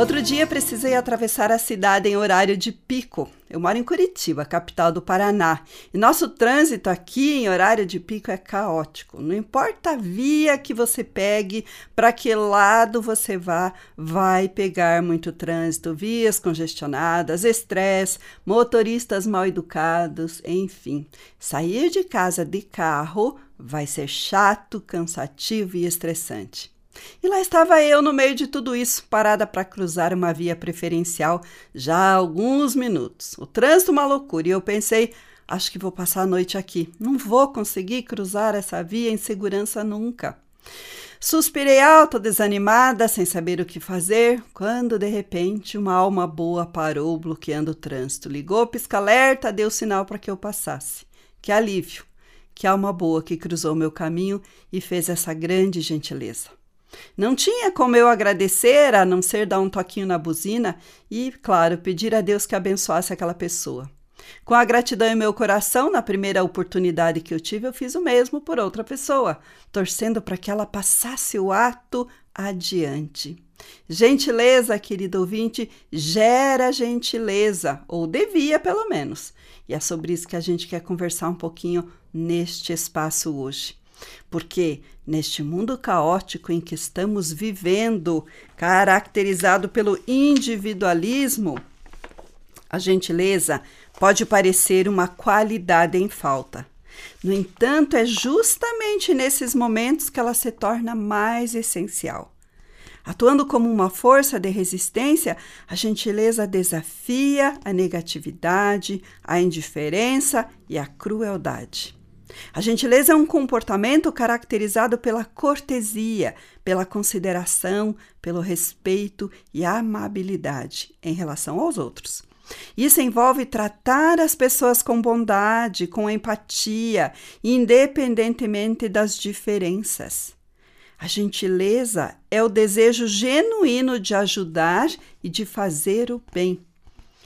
Outro dia precisei atravessar a cidade em horário de pico. Eu moro em Curitiba, capital do Paraná, e nosso trânsito aqui em horário de pico é caótico. Não importa a via que você pegue, para que lado você vá, vai pegar muito trânsito, vias congestionadas, estresse, motoristas mal educados, enfim. Sair de casa de carro vai ser chato, cansativo e estressante. E lá estava eu no meio de tudo isso, parada para cruzar uma via preferencial já há alguns minutos. O trânsito uma loucura e eu pensei, acho que vou passar a noite aqui. Não vou conseguir cruzar essa via em segurança nunca. Suspirei alto, desanimada, sem saber o que fazer, quando de repente uma alma boa parou bloqueando o trânsito. Ligou pisca-alerta, deu sinal para que eu passasse. Que alívio! Que alma boa que cruzou meu caminho e fez essa grande gentileza. Não tinha como eu agradecer a não ser dar um toquinho na buzina e, claro, pedir a Deus que abençoasse aquela pessoa. Com a gratidão em meu coração, na primeira oportunidade que eu tive, eu fiz o mesmo por outra pessoa, torcendo para que ela passasse o ato adiante. Gentileza, querido ouvinte, gera gentileza, ou devia pelo menos. E é sobre isso que a gente quer conversar um pouquinho neste espaço hoje. Porque neste mundo caótico em que estamos vivendo, caracterizado pelo individualismo, a gentileza pode parecer uma qualidade em falta. No entanto, é justamente nesses momentos que ela se torna mais essencial. Atuando como uma força de resistência, a gentileza desafia a negatividade, a indiferença e a crueldade. A gentileza é um comportamento caracterizado pela cortesia, pela consideração, pelo respeito e amabilidade em relação aos outros. Isso envolve tratar as pessoas com bondade, com empatia, independentemente das diferenças. A gentileza é o desejo genuíno de ajudar e de fazer o bem.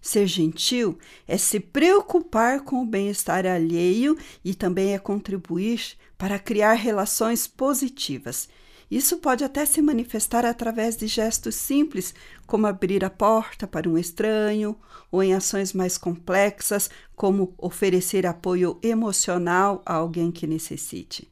Ser gentil é se preocupar com o bem-estar alheio e também é contribuir para criar relações positivas. Isso pode até se manifestar através de gestos simples, como abrir a porta para um estranho, ou em ações mais complexas, como oferecer apoio emocional a alguém que necessite.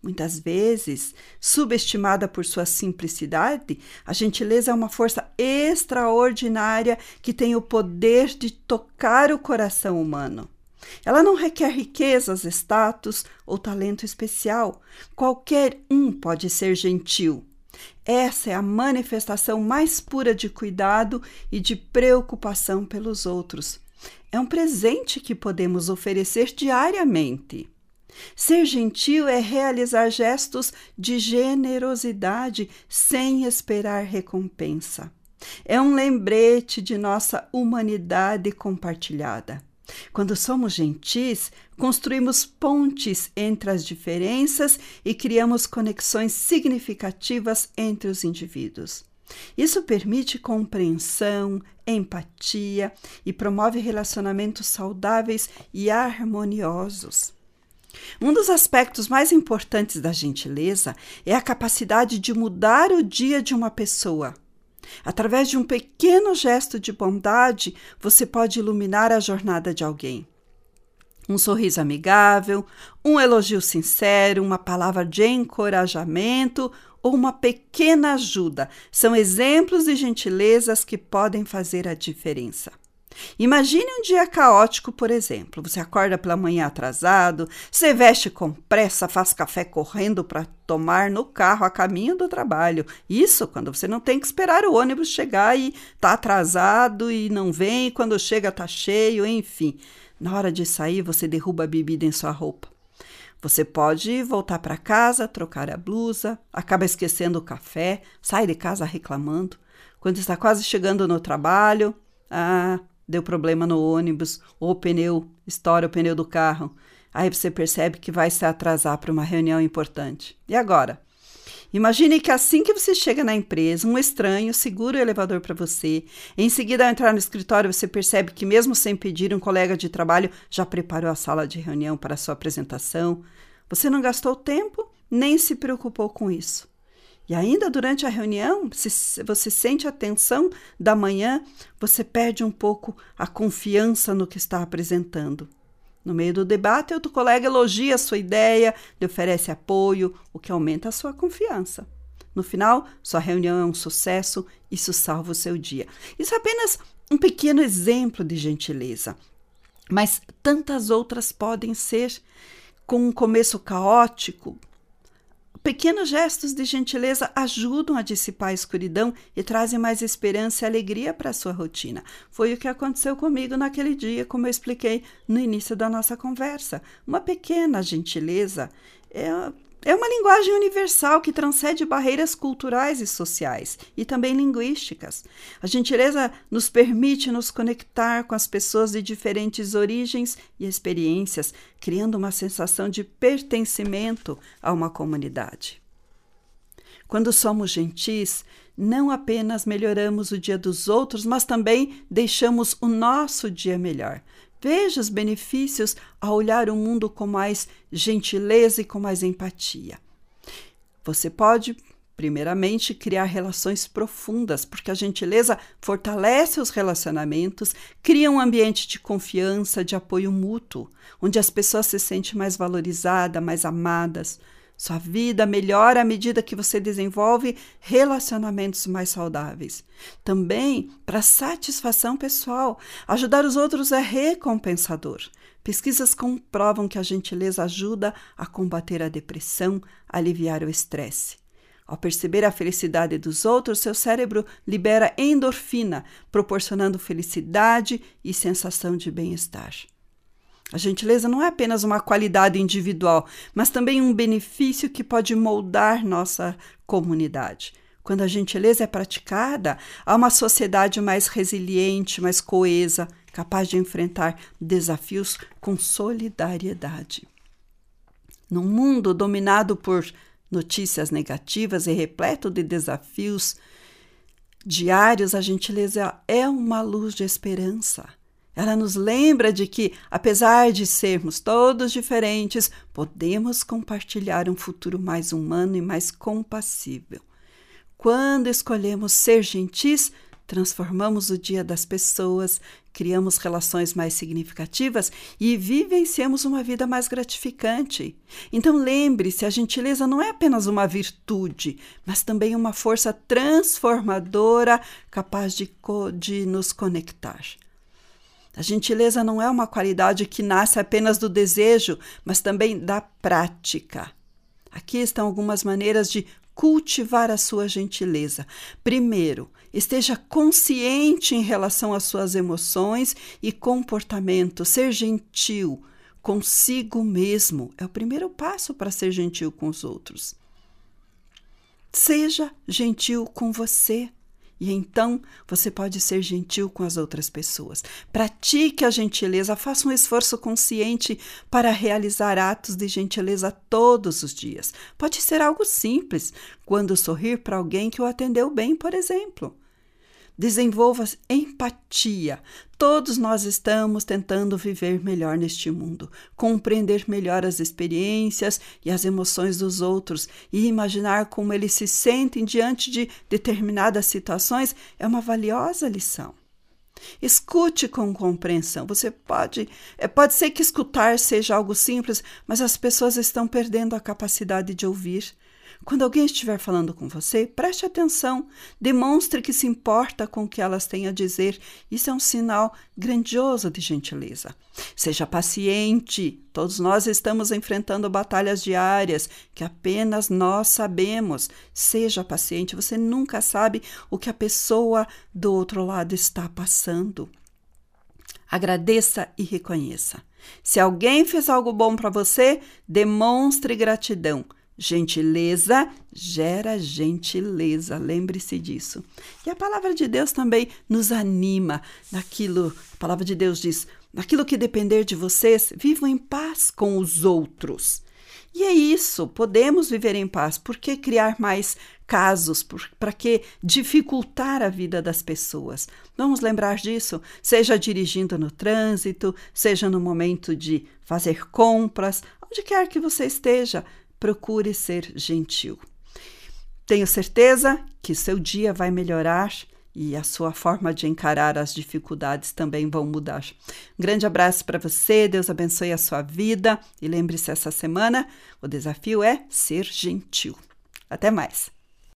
Muitas vezes, subestimada por sua simplicidade, a gentileza é uma força extraordinária que tem o poder de tocar o coração humano. Ela não requer riquezas, status ou talento especial. Qualquer um pode ser gentil. Essa é a manifestação mais pura de cuidado e de preocupação pelos outros. É um presente que podemos oferecer diariamente. Ser gentil é realizar gestos de generosidade sem esperar recompensa. É um lembrete de nossa humanidade compartilhada. Quando somos gentis, construímos pontes entre as diferenças e criamos conexões significativas entre os indivíduos. Isso permite compreensão, empatia e promove relacionamentos saudáveis e harmoniosos. Um dos aspectos mais importantes da gentileza é a capacidade de mudar o dia de uma pessoa. Através de um pequeno gesto de bondade, você pode iluminar a jornada de alguém. Um sorriso amigável, um elogio sincero, uma palavra de encorajamento ou uma pequena ajuda são exemplos de gentilezas que podem fazer a diferença. Imagine um dia caótico, por exemplo. Você acorda pela manhã atrasado, você veste com pressa, faz café correndo para tomar no carro a caminho do trabalho. Isso quando você não tem que esperar o ônibus chegar e tá atrasado e não vem, quando chega tá cheio, enfim. Na hora de sair, você derruba a bebida em sua roupa. Você pode voltar para casa, trocar a blusa, acaba esquecendo o café, sai de casa reclamando. Quando está quase chegando no trabalho, ah, deu problema no ônibus, ou o pneu, estoura o pneu do carro. Aí você percebe que vai se atrasar para uma reunião importante. E agora? Imagine que assim que você chega na empresa, um estranho segura o elevador para você. Em seguida, ao entrar no escritório, você percebe que, mesmo sem pedir, um colega de trabalho já preparou a sala de reunião para a sua apresentação. Você não gastou tempo nem se preocupou com isso. E ainda durante a reunião, se você sente a tensão da manhã, você perde um pouco a confiança no que está apresentando. No meio do debate, outro colega elogia a sua ideia, lhe oferece apoio, o que aumenta a sua confiança. No final, sua reunião é um sucesso, isso salva o seu dia. Isso é apenas um pequeno exemplo de gentileza, mas tantas outras podem ser. Com um começo caótico, Pequenos gestos de gentileza ajudam a dissipar a escuridão e trazem mais esperança e alegria para a sua rotina. Foi o que aconteceu comigo naquele dia, como eu expliquei no início da nossa conversa. Uma pequena gentileza é é uma linguagem universal que transcende barreiras culturais e sociais e também linguísticas. A gentileza nos permite nos conectar com as pessoas de diferentes origens e experiências, criando uma sensação de pertencimento a uma comunidade. Quando somos gentis, não apenas melhoramos o dia dos outros, mas também deixamos o nosso dia melhor. Veja os benefícios ao olhar o mundo com mais gentileza e com mais empatia. Você pode, primeiramente, criar relações profundas, porque a gentileza fortalece os relacionamentos, cria um ambiente de confiança, de apoio mútuo, onde as pessoas se sentem mais valorizadas, mais amadas. Sua vida melhora à medida que você desenvolve relacionamentos mais saudáveis. Também para satisfação pessoal, ajudar os outros é recompensador. Pesquisas comprovam que a gentileza ajuda a combater a depressão, aliviar o estresse. Ao perceber a felicidade dos outros, seu cérebro libera endorfina, proporcionando felicidade e sensação de bem-estar. A gentileza não é apenas uma qualidade individual, mas também um benefício que pode moldar nossa comunidade. Quando a gentileza é praticada, há uma sociedade mais resiliente, mais coesa, capaz de enfrentar desafios com solidariedade. Num mundo dominado por notícias negativas e repleto de desafios diários, a gentileza é uma luz de esperança. Ela nos lembra de que, apesar de sermos todos diferentes, podemos compartilhar um futuro mais humano e mais compassível. Quando escolhemos ser gentis, transformamos o dia das pessoas, criamos relações mais significativas e vivenciamos uma vida mais gratificante. Então lembre-se, a gentileza não é apenas uma virtude, mas também uma força transformadora capaz de, de nos conectar. A gentileza não é uma qualidade que nasce apenas do desejo, mas também da prática. Aqui estão algumas maneiras de cultivar a sua gentileza. Primeiro, esteja consciente em relação às suas emoções e comportamento. Ser gentil consigo mesmo é o primeiro passo para ser gentil com os outros. Seja gentil com você. E então você pode ser gentil com as outras pessoas. Pratique a gentileza, faça um esforço consciente para realizar atos de gentileza todos os dias. Pode ser algo simples, quando sorrir para alguém que o atendeu bem, por exemplo. Desenvolva empatia. Todos nós estamos tentando viver melhor neste mundo, compreender melhor as experiências e as emoções dos outros e imaginar como eles se sentem diante de determinadas situações é uma valiosa lição. Escute com compreensão. Você pode, é, pode ser que escutar seja algo simples, mas as pessoas estão perdendo a capacidade de ouvir. Quando alguém estiver falando com você, preste atenção, demonstre que se importa com o que elas têm a dizer. Isso é um sinal grandioso de gentileza. Seja paciente. Todos nós estamos enfrentando batalhas diárias que apenas nós sabemos. Seja paciente, você nunca sabe o que a pessoa do outro lado está passando. Agradeça e reconheça. Se alguém fez algo bom para você, demonstre gratidão. Gentileza gera gentileza, lembre-se disso. E a palavra de Deus também nos anima naquilo, a palavra de Deus diz: naquilo que depender de vocês, vivam em paz com os outros. E é isso, podemos viver em paz. Por que criar mais casos? Para que dificultar a vida das pessoas? Vamos lembrar disso, seja dirigindo no trânsito, seja no momento de fazer compras, onde quer que você esteja procure ser gentil. Tenho certeza que seu dia vai melhorar e a sua forma de encarar as dificuldades também vão mudar. Um grande abraço para você, Deus abençoe a sua vida e lembre-se essa semana, o desafio é ser gentil. Até mais.